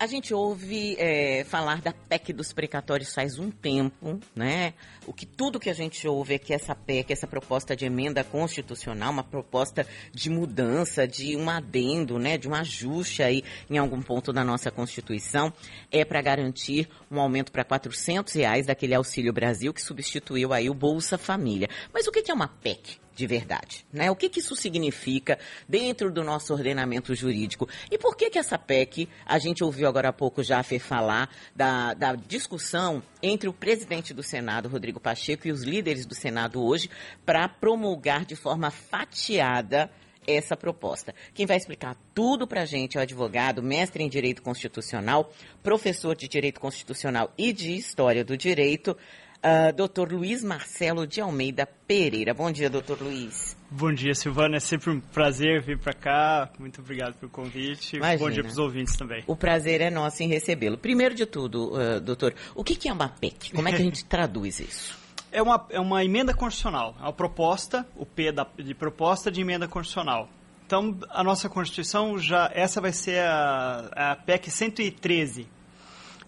A gente ouve é, falar da PEC dos precatórios faz um tempo, né? O que tudo que a gente ouve é que essa PEC, essa proposta de emenda constitucional, uma proposta de mudança, de um adendo, né, de um ajuste aí em algum ponto da nossa Constituição, é para garantir um aumento para 400 reais daquele Auxílio Brasil que substituiu aí o Bolsa Família. Mas o que é uma PEC? De verdade. Né? O que, que isso significa dentro do nosso ordenamento jurídico? E por que, que essa PEC, a gente ouviu agora há pouco já falar da, da discussão entre o presidente do Senado, Rodrigo Pacheco, e os líderes do Senado hoje, para promulgar de forma fatiada essa proposta. Quem vai explicar tudo para a gente é o advogado, mestre em Direito Constitucional, professor de Direito Constitucional e de História do Direito, uh, Dr. Luiz Marcelo de Almeida Pereira. Bom dia, doutor Luiz. Bom dia, Silvana. É sempre um prazer vir para cá. Muito obrigado pelo convite. Imagina. Bom dia para os ouvintes também. O prazer é nosso em recebê-lo. Primeiro de tudo, uh, doutor, o que é uma PEC? Como é que a gente traduz isso? É uma, é uma emenda constitucional. É uma proposta, o P da, de proposta de emenda constitucional. Então, a nossa Constituição já. Essa vai ser a, a PEC 113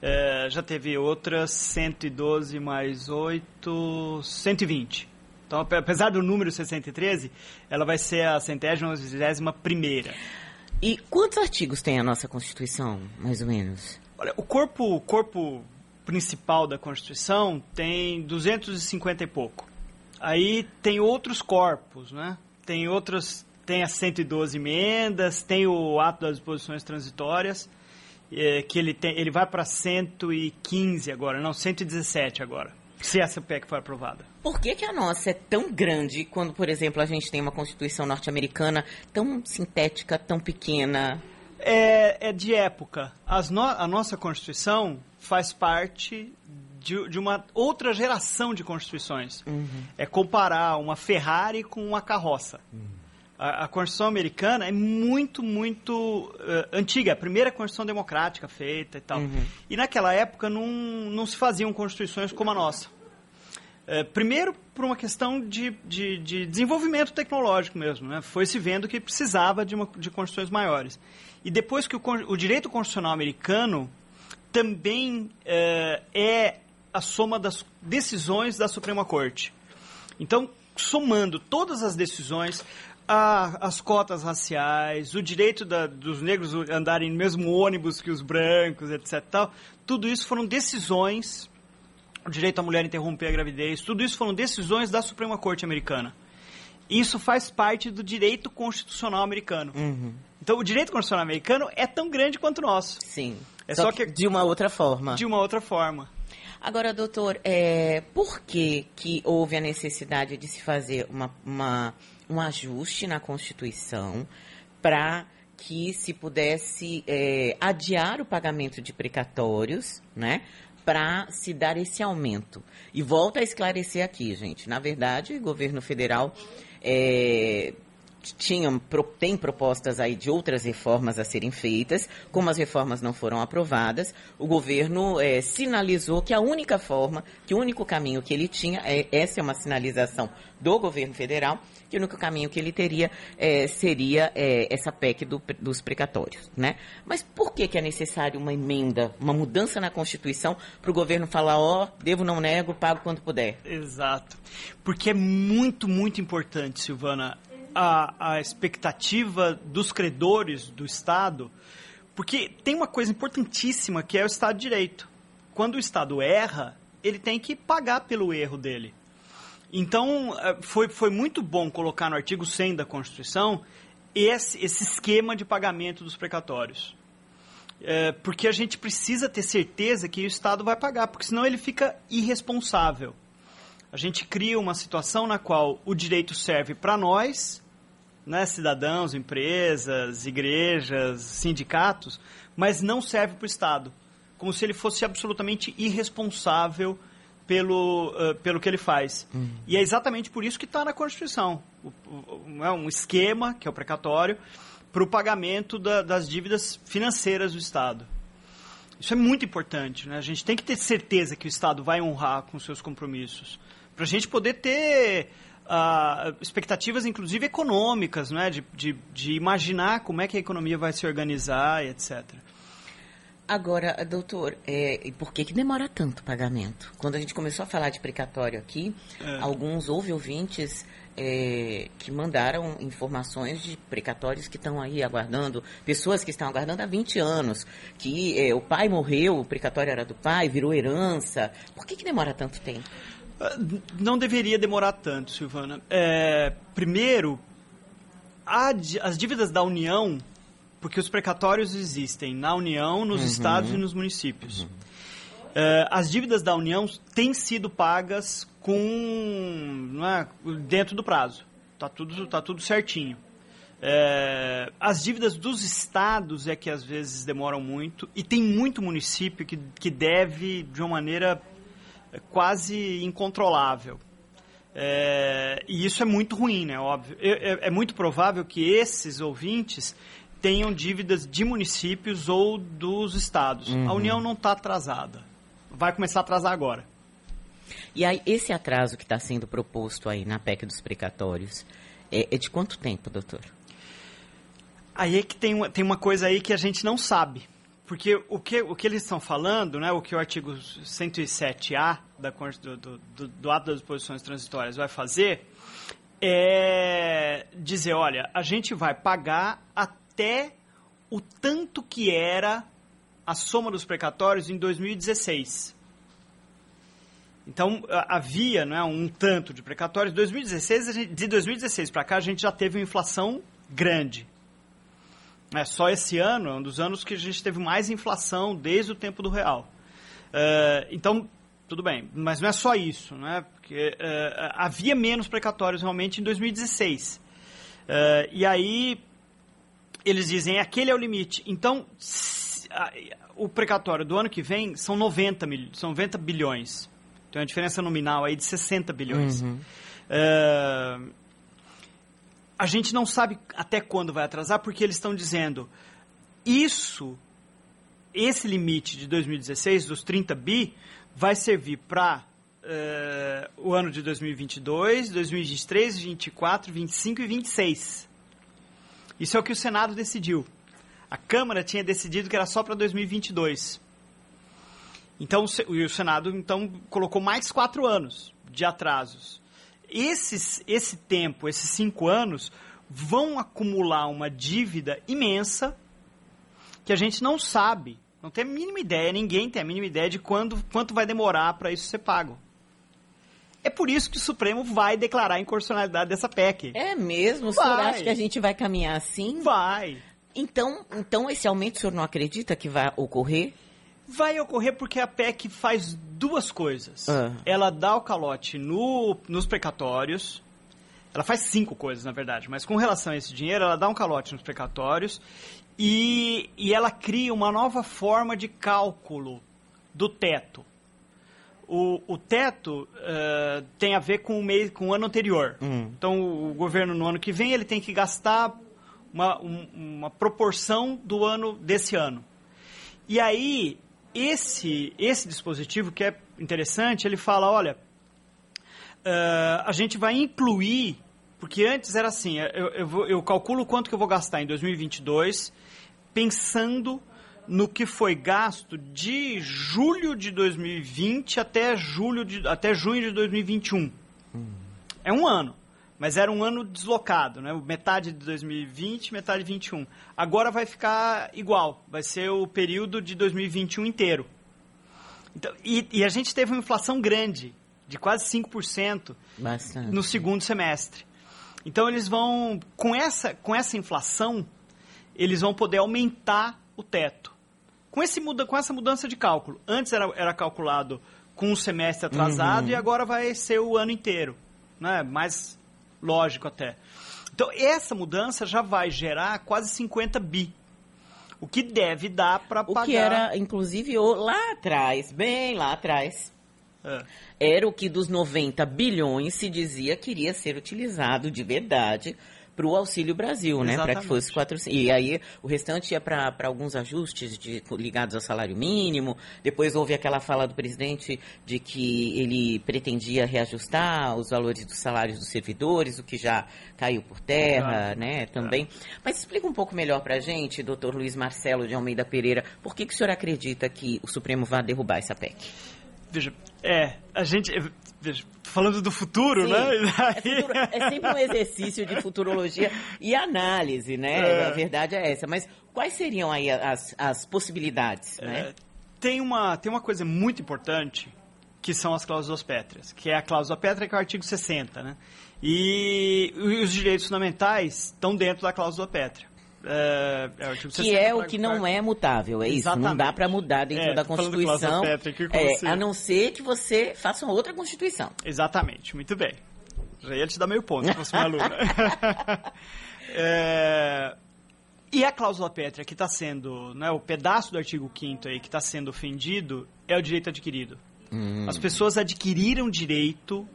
é, já teve outras 112 mais 8, 120. Então, apesar do número 613, ela vai ser a centésima, vigésima primeira. E quantos artigos tem a nossa Constituição, mais ou menos? Olha, o corpo, o corpo principal da Constituição tem 250 e pouco. Aí tem outros corpos, né? Tem outros, tem as 112 emendas, tem o ato das disposições transitórias é, que ele, tem, ele vai para 115 agora, não, 117 agora, se essa PEC for aprovada. Por que, que a nossa é tão grande quando, por exemplo, a gente tem uma Constituição norte-americana tão sintética, tão pequena? É, é de época. No, a nossa Constituição faz parte de, de, uma outra geração de constituições. Uhum. É comparar uma Ferrari com uma carroça. Uhum. A, a Constituição americana é muito, muito uh, antiga, a primeira Constituição democrática feita e tal. Uhum. E naquela época não, não se faziam constituições como a nossa. Uh, primeiro, por uma questão de, de, de desenvolvimento tecnológico mesmo. Né? Foi se vendo que precisava de, uma, de constituições maiores. E depois que o, o direito constitucional americano também uh, é a soma das decisões da Suprema Corte. Então, somando todas as decisões, a, as cotas raciais, o direito da, dos negros andarem no mesmo ônibus que os brancos, etc. Tal, tudo isso foram decisões, o direito à mulher interromper a gravidez, tudo isso foram decisões da Suprema Corte americana. Isso faz parte do direito constitucional americano. Uhum. Então, o direito constitucional americano é tão grande quanto o nosso. Sim. É só, só que, que de uma outra forma. De uma outra forma. Agora, doutor, é, por que, que houve a necessidade de se fazer uma, uma um ajuste na Constituição para que se pudesse é, adiar o pagamento de precatórios, né? Para se dar esse aumento. E volta a esclarecer aqui, gente. Na verdade, o governo federal é, tinham, tem propostas aí de outras reformas a serem feitas, como as reformas não foram aprovadas, o governo é, sinalizou que a única forma, que o único caminho que ele tinha, é, essa é uma sinalização do governo federal, que o único caminho que ele teria é, seria é, essa PEC do, dos precatórios, né? Mas por que, que é necessário uma emenda, uma mudança na Constituição para o governo falar, ó, oh, devo, não nego, pago quando puder? Exato. Porque é muito, muito importante, Silvana, a, a expectativa dos credores do Estado, porque tem uma coisa importantíssima que é o Estado de Direito. Quando o Estado erra, ele tem que pagar pelo erro dele. Então, é, foi, foi muito bom colocar no artigo 100 da Constituição esse, esse esquema de pagamento dos precatórios. É, porque a gente precisa ter certeza que o Estado vai pagar, porque senão ele fica irresponsável. A gente cria uma situação na qual o direito serve para nós, né, cidadãos, empresas, igrejas, sindicatos, mas não serve para o Estado. Como se ele fosse absolutamente irresponsável pelo, uh, pelo que ele faz. Uhum. E é exatamente por isso que está na Constituição. O, o, é um esquema, que é o precatório, para o pagamento da, das dívidas financeiras do Estado. Isso é muito importante. Né? A gente tem que ter certeza que o Estado vai honrar com seus compromissos. Para a gente poder ter uh, expectativas, inclusive econômicas, né? De, de, de, imaginar como é que a economia vai se organizar e etc. Agora, doutor, é, por que, que demora tanto o pagamento? Quando a gente começou a falar de precatório aqui, É. alguns houve ouvintes é, que mandaram informações de precatórios que estão aí aguardando, pessoas que estão aguardando há 20 anos, que é, o pai morreu, o precatório era do pai, virou herança. Por que, que demora tanto tempo? Ah, Não deveria demorar tanto, Silvana. É, primeiro, as dívidas da União, porque os precatórios existem na União, nos estados e nos municípios. É, as dívidas da União têm sido pagas com é, dentro do prazo. Tá tudo, tá tudo certinho. É, as dívidas dos estados é que às vezes demoram muito e tem muito município que, que deve de uma maneira quase incontrolável. É, e isso é muito ruim, né? Óbvio. É, é- é muito provável que esses ouvintes tenham dívidas de municípios ou dos estados. A União não está atrasada. Vai começar a atrasar agora. E aí, esse atraso que está sendo proposto aí na PEC dos precatórios, é, é de quanto tempo, doutor? Aí é que tem tem uma coisa aí que a gente não sabe. Porque o que, o que eles estão falando, né, o que o artigo 107A da, do, do, do, ato das disposições transitórias vai fazer é dizer, olha, a gente vai pagar até o tanto que era a soma dos precatórios em 2016. Então, havia né, um tanto de precatórios. 2016, a gente- de 2016 para cá, a gente já teve uma inflação grande. É, só esse ano é um dos anos que a gente teve mais inflação desde o tempo do real. É, então, tudo bem, mas não é só isso, né? Porque é, havia menos precatórios realmente em 2016. É, e aí eles dizem aquele é o limite. Então, se- a- o precatório do ano que vem são 90, mil, são 90 bilhões. Tem uma diferença nominal aí de 60 bilhões. É, a gente não sabe até quando vai atrasar, porque eles estão dizendo isso, esse limite de 2016, dos 30 bi, vai servir para o ano de 2022, 2023, 2024, 2025 e 2026. Isso é o que o Senado decidiu. A Câmara tinha decidido que era só para 2022. Então, o Senado então colocou mais quatro anos de atrasos. Esses, esse tempo, esses cinco anos, vão acumular uma dívida imensa que a gente não sabe, não tem a mínima ideia, ninguém tem a mínima ideia de quando, quanto vai demorar para isso ser pago. É por isso que o Supremo vai declarar a inconstitucionalidade dessa PEC. É mesmo? O senhor Vai. acha que a gente vai caminhar assim? Vai. Então, então esse aumento o senhor não acredita que vai ocorrer? Vai ocorrer porque a PEC faz duas coisas. Ah. Ela dá o calote no, nos precatórios. Ela faz cinco coisas, na verdade, mas com relação a esse dinheiro, ela dá um calote nos precatórios e, e ela cria uma nova forma de cálculo do teto. O, o teto eh, tem a ver com o, mês, com o ano anterior. Hum. Então, o governo, no ano que vem, ele tem que gastar uma, um- uma proporção do ano desse ano. E aí, esse, esse dispositivo, que é interessante, ele fala, olha, eh, a gente vai incluir, porque antes era assim, eu, eu, vou- eu calculo quanto que eu vou gastar em 2022, pensando no que foi gasto de julho de 2020 até, julho de, até junho de 2021. É um ano. Mas era um ano deslocado, né? Metade de 2020, metade de 21. Agora vai ficar igual. Vai ser o período de 2021 inteiro. Então, e, e a gente teve uma inflação grande, de quase 5% Bastante. no segundo semestre. Então eles vão, com essa, com essa inflação, eles vão poder aumentar o teto. Com, esse, muda- com essa mudança de cálculo. Antes era, era calculado com um semestre atrasado e agora vai ser o ano inteiro. Né? Mais lógico até. Então essa mudança já vai gerar quase 50 bi. O que deve dar para O pagar. que era, inclusive, o- lá atrás, bem lá atrás, É. era o que dos 90 bilhões se dizia que iria ser utilizado de verdade para o Auxílio Brasil, né? Para que fosse 400. E aí o restante ia para alguns ajustes de, ligados ao salário mínimo. Depois houve aquela fala do presidente de que ele pretendia reajustar os valores dos salários dos servidores, o que já caiu por terra, né? Também. Mas explica um pouco melhor para a gente, doutor Luiz Marcelo de Almeida Pereira, por que, que o senhor acredita que o Supremo vai derrubar essa PEC? Veja, é, a gente. Veja, falando do futuro, Sim, né? É, futuro, é, sempre um exercício de futurologia e análise, né? É. A verdade é essa. Mas quais seriam aí as, as possibilidades, é, né? Tem uma, tem uma coisa muito importante que são as cláusulas pétreas, que é a cláusula pétrea, que é o artigo 60, né? E os direitos fundamentais estão dentro da cláusula pétrea. É, é, que é o que não é mutável, é isso. Exatamente. Não dá para mudar dentro é, da Constituição, é, a não ser que você faça uma outra Constituição. Exatamente, muito bem. Já ia te dar meio ponto se fosse minha aluna. é, e a cláusula pétrea que está sendo, né, o pedaço do artigo 5 aí que está sendo ofendido é o direito adquirido. Hum. As pessoas adquiriram direito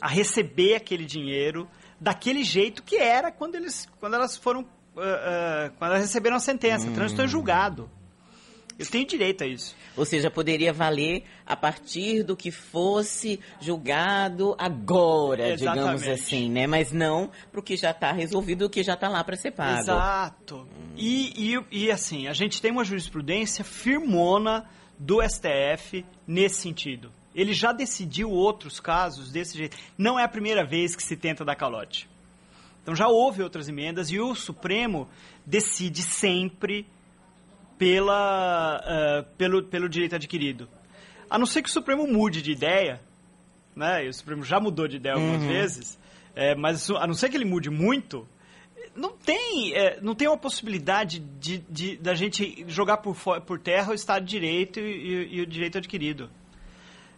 a receber aquele dinheiro daquele jeito que era quando, eles, quando elas foram. Uh, quando elas receberam a sentença. Hum. Trânsito em julgado. Eu tenho direito a isso. Ou seja, poderia valer a partir do que fosse julgado agora, Exatamente. digamos assim, né? Mas não para o que já está resolvido, o que já está lá para ser pago. Exato. Hum. E, e, e assim, a gente tem uma jurisprudência firmona do STF nesse sentido. Ele já decidiu outros casos desse jeito. Não é a primeira vez que se tenta dar calote. Então já houve outras emendas e o Supremo decide sempre pela, uh, pelo, pelo direito adquirido. A não ser que o Supremo mude de ideia, né? E o Supremo já mudou de ideia algumas uhum. vezes, é, mas a não ser que ele mude muito, não tem, é, não tem uma possibilidade de, de, da gente jogar por, por terra o Estado de Direito e, e, e o direito adquirido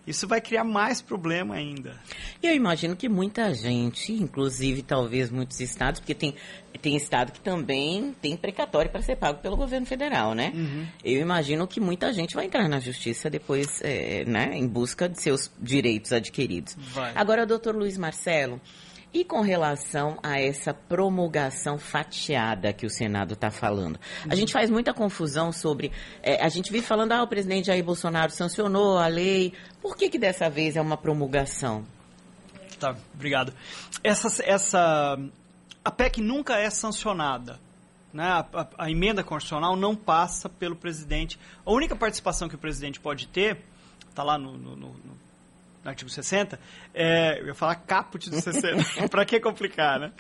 isso vai criar mais problema ainda. E eu imagino que muita gente, inclusive talvez muitos estados, porque tem, tem estado que também tem precatório para ser pago pelo governo federal, né? Uhum. Eu imagino que muita gente vai entrar na justiça depois, é, né, em busca de seus direitos adquiridos. Vai. Agora, doutor Luiz Marcelo, e com relação a essa promulgação fatiada que o Senado está falando? A gente faz muita confusão sobre. É, a gente vive falando, ah, o presidente Jair Bolsonaro sancionou a lei. Por que, que dessa vez é uma promulgação? Tá, obrigado. Essa, essa, a PEC nunca é sancionada. Né? A, a, a emenda constitucional não passa pelo presidente. A única participação que o presidente pode ter, está lá no, no, no no artigo 60, é, eu ia falar caput do 60, para que complicar, né?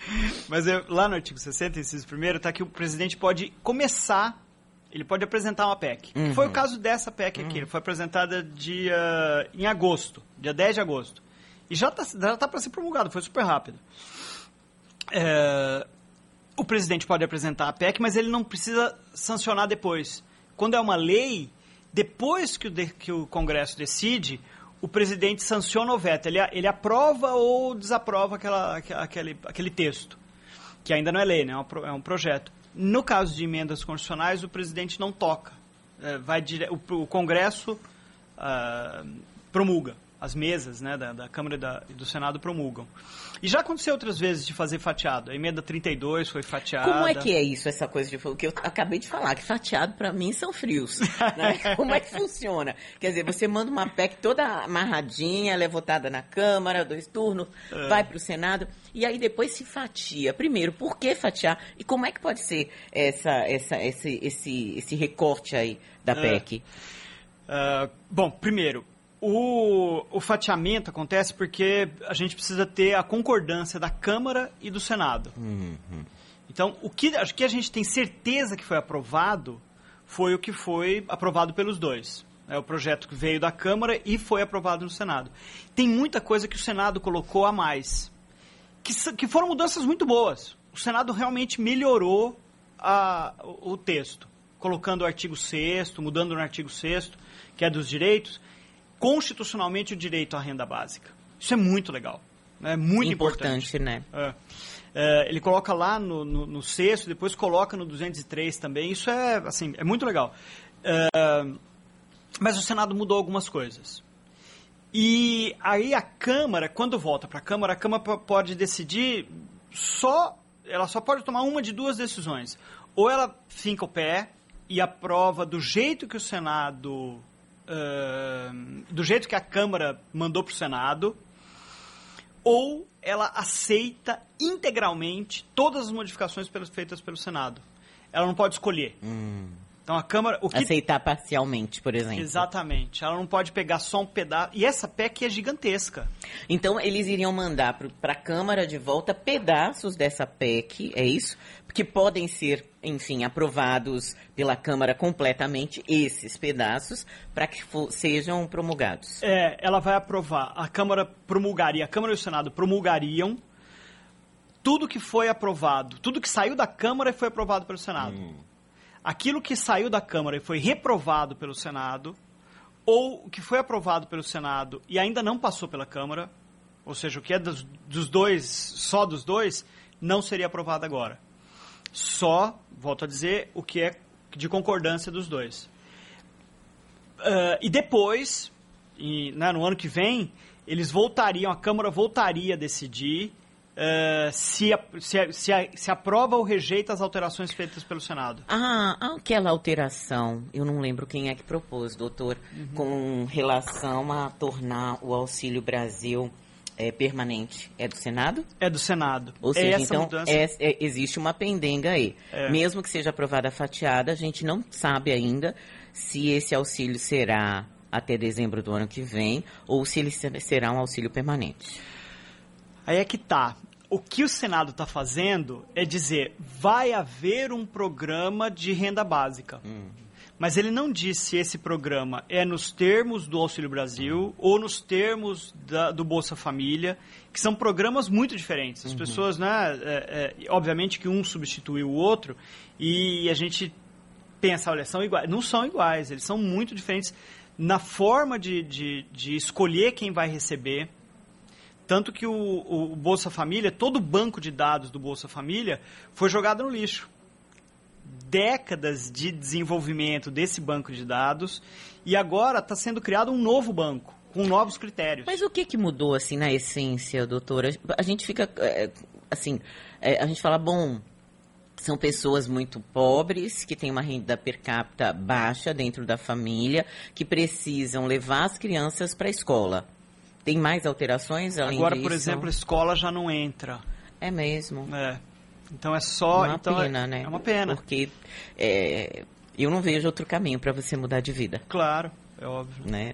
Mas eu, lá no artigo 60, inciso primeiro, está que o presidente pode começar, ele pode apresentar uma PEC. Uhum. Foi o caso dessa PEC aqui, uhum. foi apresentada dia, em agosto, dia 10 de agosto. E já está já tá para ser promulgado, foi super rápido. É, o presidente pode apresentar a PEC, mas ele não precisa sancionar depois. Quando é uma lei, depois que o, de, que o Congresso decide, o presidente sanciona ou veta, ele, ele aprova ou desaprova aquela, aquele, aquele texto, que ainda não é lei, né? é, um, é um projeto. No caso de emendas constitucionais, o presidente não toca. É, vai dire... o, o Congresso uh, promulga as mesas né, da, da Câmara e, da, e do Senado promulgam. E já aconteceu outras vezes de fazer fatiado. A emenda 32 foi fatiada. Como é que é isso, essa coisa de que eu acabei de falar, que fatiado para mim são frios. Né? Como é que funciona? Quer dizer, você manda uma PEC toda amarradinha, ela é votada na Câmara, dois turnos, é. vai para o Senado, e aí depois se fatia. Primeiro, por que fatiar? E como é que pode ser essa, essa, esse, esse, esse recorte aí da PEC? Uh, é, bom, primeiro, o, o fatiamento acontece porque a gente precisa ter a concordância da Câmara e do Senado. Uhum. Então, o que, acho que a gente tem certeza que foi aprovado foi o que foi aprovado pelos dois. É o projeto que veio da Câmara e foi aprovado no Senado. Tem muita coisa que o Senado colocou a mais, que, que foram mudanças muito boas. O Senado realmente melhorou a, o, o texto, colocando o artigo 6 mudando no artigo 6 que é dos direitos, constitucionalmente o direito à renda básica. Isso é muito legal. É muito importante. importante né? É. É, ele coloca lá no, no, no, sexto, depois coloca no 203 também. Isso é, assim, é muito legal. É, mas o Senado mudou algumas coisas. E aí a Câmara, quando volta para a Câmara, a Câmara pode decidir só ela só pode tomar uma de duas decisões. Ou ela finca o pé e aprova do jeito que o Senado. Do jeito que a Câmara mandou para o Senado, ou ela aceita integralmente todas as modificações feitas pelo Senado. Ela não pode escolher. Hum. Então a Câmara. O que... Aceitar parcialmente, por exemplo. Exatamente. Ela não pode pegar só um pedaço. E essa PEC é gigantesca. Então eles iriam mandar para a Câmara de volta pedaços dessa PEC, é isso? Que podem ser, enfim, aprovados pela Câmara completamente, esses pedaços, para que sejam promulgados. É, ela vai aprovar. A Câmara promulgaria, a Câmara e o Senado promulgariam tudo que foi aprovado, tudo que saiu da Câmara e foi aprovado pelo Senado. Hum aquilo que saiu da Câmara e foi reprovado pelo Senado, ou o que foi aprovado pelo Senado e ainda não passou pela Câmara, ou seja, o que é dos, dos dois, só dos dois, não seria aprovado agora. Só, volto a dizer, o que é de concordância dos dois. Uh, e depois, e, né, no ano que vem, eles voltariam, a Câmara voltaria a decidir uh, se, se, se, se, aprova ou rejeita as alterações feitas pelo Senado. Ah, aquela alteração, eu não lembro quem é que propôs, doutor, uhum. com relação a tornar o Auxílio Brasil é, permanente. É do Senado? É do Senado. Ou seja, Essa então é, é, existe uma pendenga aí. É. Mesmo que seja aprovada a fatiada, a gente não sabe ainda se esse auxílio será até dezembro do ano que vem ou se ele será um auxílio permanente. Aí é que tá o que o Senado está fazendo é dizer vai haver um programa de renda básica. Hum. Mas ele não diz se esse programa é nos termos do Auxílio Brasil uhum. ou nos termos da, do Bolsa Família, que são programas muito diferentes. As uhum. pessoas, né, é, é, obviamente que um substitui o outro e a gente pensa, olha, são iguais. Não são iguais, eles são muito diferentes na forma de, de, de escolher quem vai receber, tanto que o, o, Bolsa Família, todo o banco de dados do Bolsa Família foi jogado no lixo. Décadas de desenvolvimento desse banco de dados e agora está sendo criado um novo banco com novos critérios. Mas o que, que mudou assim na essência, doutora? A gente fica é, assim, é, a gente fala bom, são pessoas muito pobres, que têm uma renda per capita baixa dentro da família, que precisam levar as crianças para a escola. Tem mais alterações além Agora, disso? por exemplo, a escola já não entra. É mesmo. É. Então é só. Uma então pena, é, né? É uma pena. Porque é, eu não vejo outro caminho para você mudar de vida. Claro, é óbvio. Né?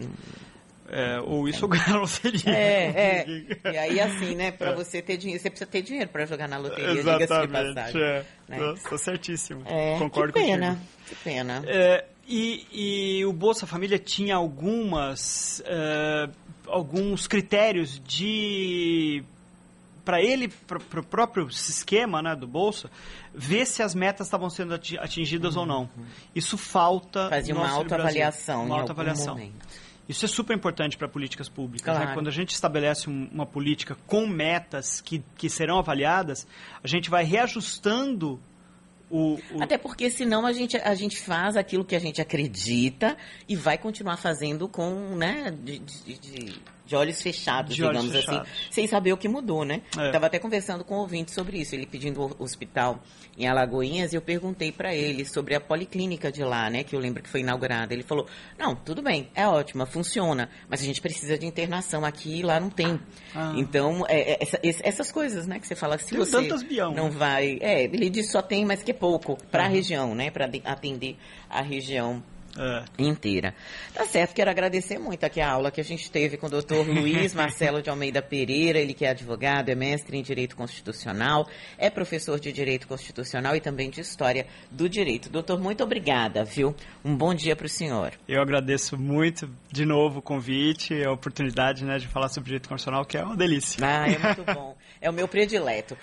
É, ou isso é. ou ganhar loteria. É, é. E aí, assim, né, para é. você ter dinheiro, você precisa ter dinheiro para jogar na loteria, Exatamente, é. Né? Nossa, certíssimo. É, Concordo que pena, contigo. Que pena. É, e, e o Bolsa Família tinha algumas... Uh, alguns critérios de para ele, para o próprio esquema né, do Bolsa, ver se as metas estavam sendo atingidas uhum. ou não. Uhum. Isso falta. Fazer uma autoavaliação. Uma autoavaliação. Isso é super importante para políticas públicas. Né? Claro. Né? Quando a gente estabelece uma política com metas que, que serão avaliadas, a gente vai reajustando o, o... Até porque senão a gente, a gente faz aquilo que a gente acredita e vai continuar fazendo com, né, de, de, de de olhos fechados, de digamos olhos assim, fechados. sem saber o que mudou, né? É. Estava até conversando com o um ouvinte sobre isso, ele pedindo o hospital em Alagoinhas, e eu perguntei para ele sobre a policlínica de lá, né, que eu lembro que foi inaugurada. Ele falou: "Não, tudo bem, é ótima, funciona, mas a gente precisa de internação aqui e lá não tem". Ah. Então, é, é, essa, essas coisas, né, que você fala, se tem você não né? vai, é, ele diz só tem, mas que é pouco para a uhum. região, né, para atender a região é. inteira. Tá certo, quero agradecer muito aqui a aula que a gente teve com o doutor Luiz Marcelo de Almeida Pereira, ele que é advogado, é mestre em Direito Constitucional, é professor de Direito Constitucional e também de História do Direito. Doutor, muito obrigada, viu? Um bom dia para o senhor. Eu agradeço muito, de novo, o convite, a oportunidade né, de falar sobre Direito Constitucional, que é uma delícia. Ah, é muito bom. É o meu predileto.